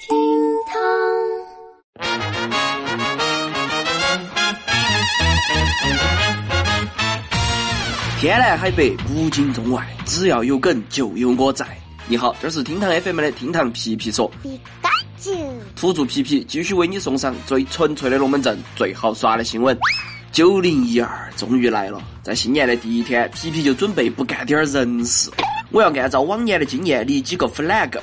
厅堂，天南海北，古今中外，只要有梗就有我在。你好，这是厅堂 FM 的厅堂皮皮说，土著皮皮继续为你送上最纯粹的龙门阵、最好耍的新闻。九零一二终于来了，在新年的第一天，皮皮就准备不干点人事。我要按照往年的经验立几个 flag。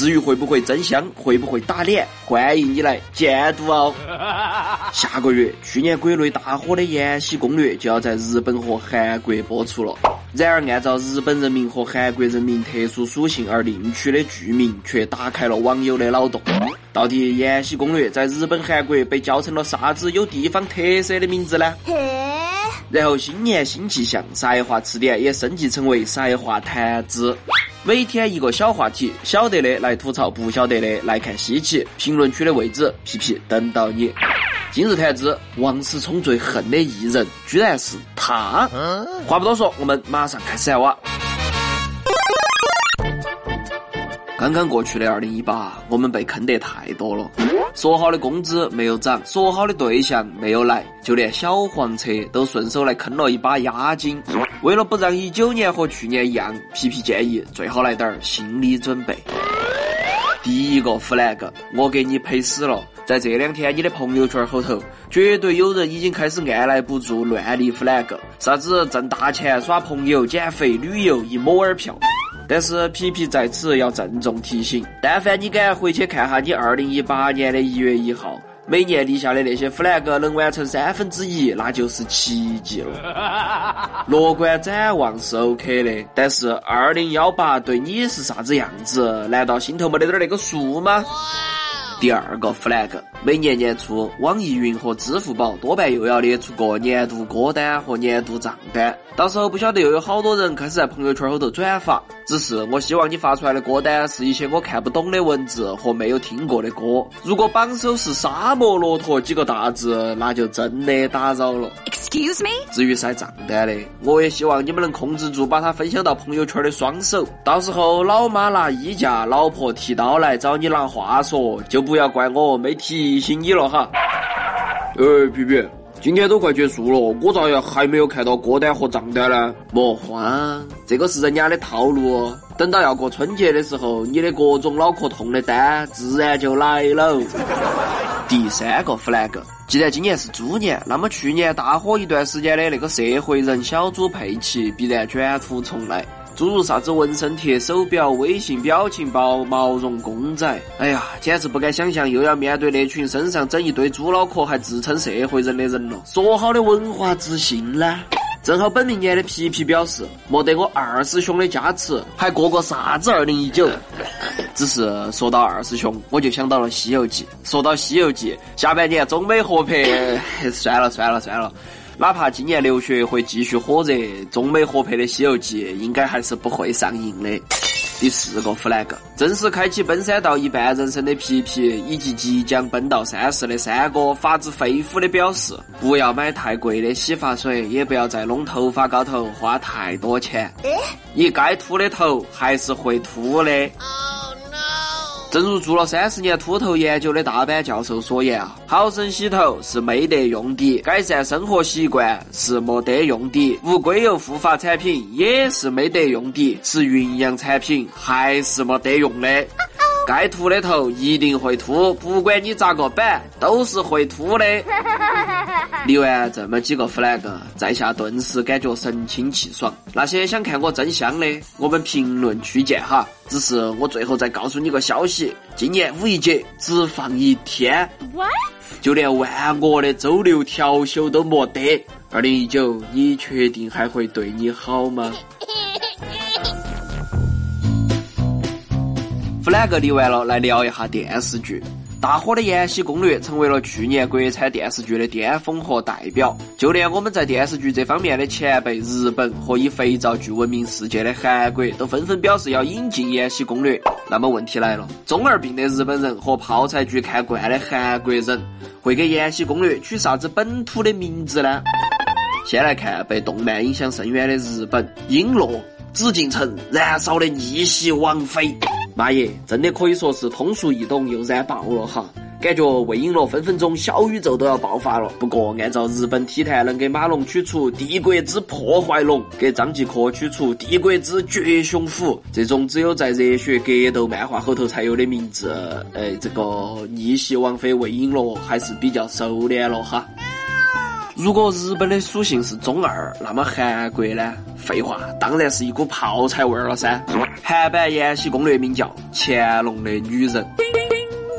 至于会不会真香，会不会打脸，欢迎你来监督哦。下个月，去年国内大火的《延禧攻略》就要在日本和韩国播出了。然而，按照日本人民和韩国人民特殊属性而另取的剧名，却打开了网友的脑洞。到底《延禧攻略》在日本、韩国被叫成了啥子有地方特色的名字呢？然后新年新气象，才华词典也升级成为才华谈资。每天一个小话题，晓得的来吐槽，不晓得的来看稀奇。评论区的位置，皮皮等到你。今日谈资，王思聪最恨的艺人居然是他。话不多说，我们马上开始哇！刚刚过去的二零一八，我们被坑得太多了。说好的工资没有涨，说好的对象没有来，就连小黄车都顺手来坑了一把押金。为了不让一九年和去年一样，皮皮建议最好来点儿心理准备。第一个 flag，我给你赔死了。在这两天，你的朋友圈后头，绝对有人已经开始按捺不住乱立 flag，啥子挣大钱、耍朋友、减肥、旅游、一摸儿票。但是皮皮在此要郑重提醒：但凡你敢回去看哈你二零一八年的一月一号，每年立下的那些 flag 能完成三分之一，那就是奇迹了。乐观展望是 OK 的，但是二零幺八对你是啥子样子？难道心头没得点儿那个数吗？第二个 flag，每年年初，网易云和支付宝多半又要列出个年度歌单和年度账单，到时候不晓得又有好多人开始在朋友圈后头转发。只是我希望你发出来的歌单是一些我看不懂的文字和没有听过的歌。如果榜首是沙漠骆驼几个大字，那就真的打扰了。Excuse me，至于晒账单的，我也希望你们能控制住把它分享到朋友圈的双手。到时候老妈拿衣架，老婆提刀来找你拿话说，就不不要怪我没提醒你了哈。哎，皮皮，今天都快结束了，我咋样还没有看到歌单和账单呢？莫慌，这个是人家的套路。等到要过春节的时候，你的各种脑壳痛的单自然就来了。第三个 flag，既然今年是猪年，那么去年大火一段时间的那个社会人小猪佩奇必然卷土重来。诸如啥子纹身贴、手表、微信表情包、毛绒公仔，哎呀，简直不敢想象又要面对那群身上整一堆猪脑壳还自称社会人的人了。说好的文化自信呢？正好本命年的皮皮表示，没得我二师兄的加持，还过个啥子二零一九？只是说到二师兄，我就想到了《西游记》。说到《西游记》，下半年中美合拍，算了算了算了。哪怕今年流血会继续火热，中美合拍的《西游记》应该还是不会上映的。第四个 flag，正式开启奔三到一半人生的皮皮，以及即将奔到三十的三哥，发自肺腑的表示：不要买太贵的洗发水，也不要在弄头发高头花太多钱。你该秃的头还是会秃的。正如做了三十年秃头研究的大班教授所言啊，好生洗头是没得用的，改善生活习惯是没得用的，无硅油护发产品也是没得用的，吃营养产品还是没得用的。该秃的头一定会秃，不管你咋个板，都是会秃的。立完这么几个 flag，在下顿时感觉神清气爽。那些想看我真香的，我们评论区见哈。只是我最后再告诉你个消息：今年五一节只放一天，What？就连万恶的周六调休都没得。二零一九，你确定还会对你好吗哪个理完了，来聊一下电视剧。大火的《延禧攻略》成为了去年国产电视剧的巅峰和代表，就连我们在电视剧这方面的前辈日本和以肥皂剧闻名世界的韩国，都纷纷表示要引进《延禧攻略》。那么问题来了，中二病的日本人和泡菜剧看惯的韩国人，会给《延禧攻略》取啥子本土的名字呢？先来看被动漫影响深远的日本，璎珞、紫禁城燃烧的逆袭王妃。妈耶，真的可以说是通俗易懂又燃爆了哈！感觉魏璎珞分分钟小宇宙都要爆发了。不过按照日本体坛能给马龙取出帝国之破坏龙，给张继科取出帝国之绝雄虎，这种只有在热血格斗漫画后头才有的名字，哎，这个逆袭王妃魏璎珞还是比较收敛了哈。如果日本的属性是中二，那么韩国呢？废话，当然是一股泡菜味儿了噻。韩版《延禧攻略》名叫《乾隆的女人》，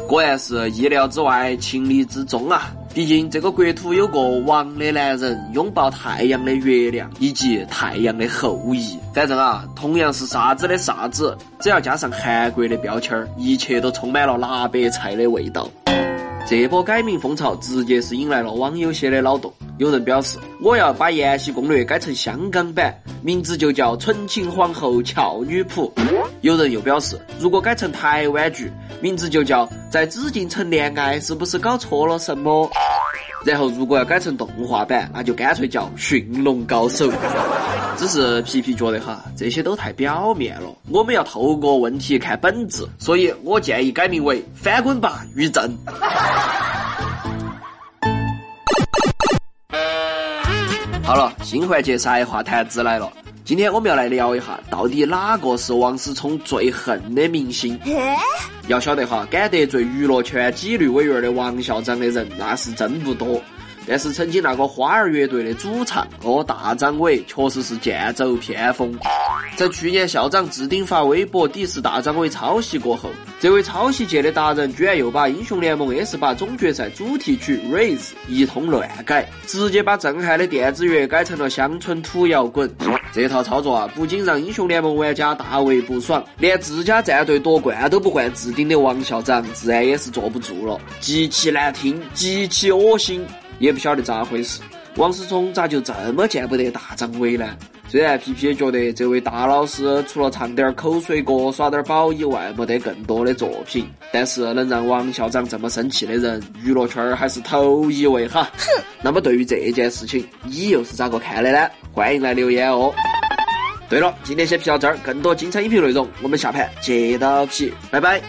果然是意料之外，情理之中啊！毕竟这个国土有个王的男人，拥抱太阳的月亮，以及太阳的后裔。反正啊，同样是啥子的啥子，只要加上韩国的标签儿，一切都充满了辣白菜的味道。这波改名风潮直接是引来了网友些的脑洞。有人表示，我要把《延禧攻略》改成香港版，名字就叫《纯情皇后俏女仆》。有人又表示，如果改成台湾剧，名字就叫《在紫禁城恋爱》，是不是搞错了什么？然后，如果要改成动画版，那就干脆叫《驯龙高手》。只是皮皮觉得哈，这些都太表面了，我们要透过问题看本质，所以我建议改名为《翻滚吧，于正》。好了，新环节才话谈资来了。今天我们要来聊一下，到底哪个是王思聪最恨的明星？要晓得哈，敢得罪娱乐圈纪律委员的王校长的人，那是真不多。但是曾经那个花儿乐队的主唱哦，大张伟确实是剑走偏锋。在去年校长置顶发微博抵制大张伟抄袭过后，这位抄袭界的达人居然又把英雄联盟 S 八总决赛主题曲 Raise 一通乱改，直接把震撼的电子乐改成了乡村土摇滚。这套操作啊，不仅让英雄联盟玩家大为不爽，连自家战队夺冠都不换置顶的王校长，自然也是坐不住了。极其难听，极其恶心。也不晓得咋回事，王思聪咋就这么见不得大张伟呢？虽然皮皮觉得这位大老师除了唱点口水歌、耍点宝以外，没得更多的作品，但是能让王校长这么生气的人，娱乐圈还是头一位哈。哼，那么对于这件事情，你又是咋个看的呢？欢迎来留言哦。对了，今天先皮到这儿，更多精彩音频内容，我们下盘接着皮，拜拜。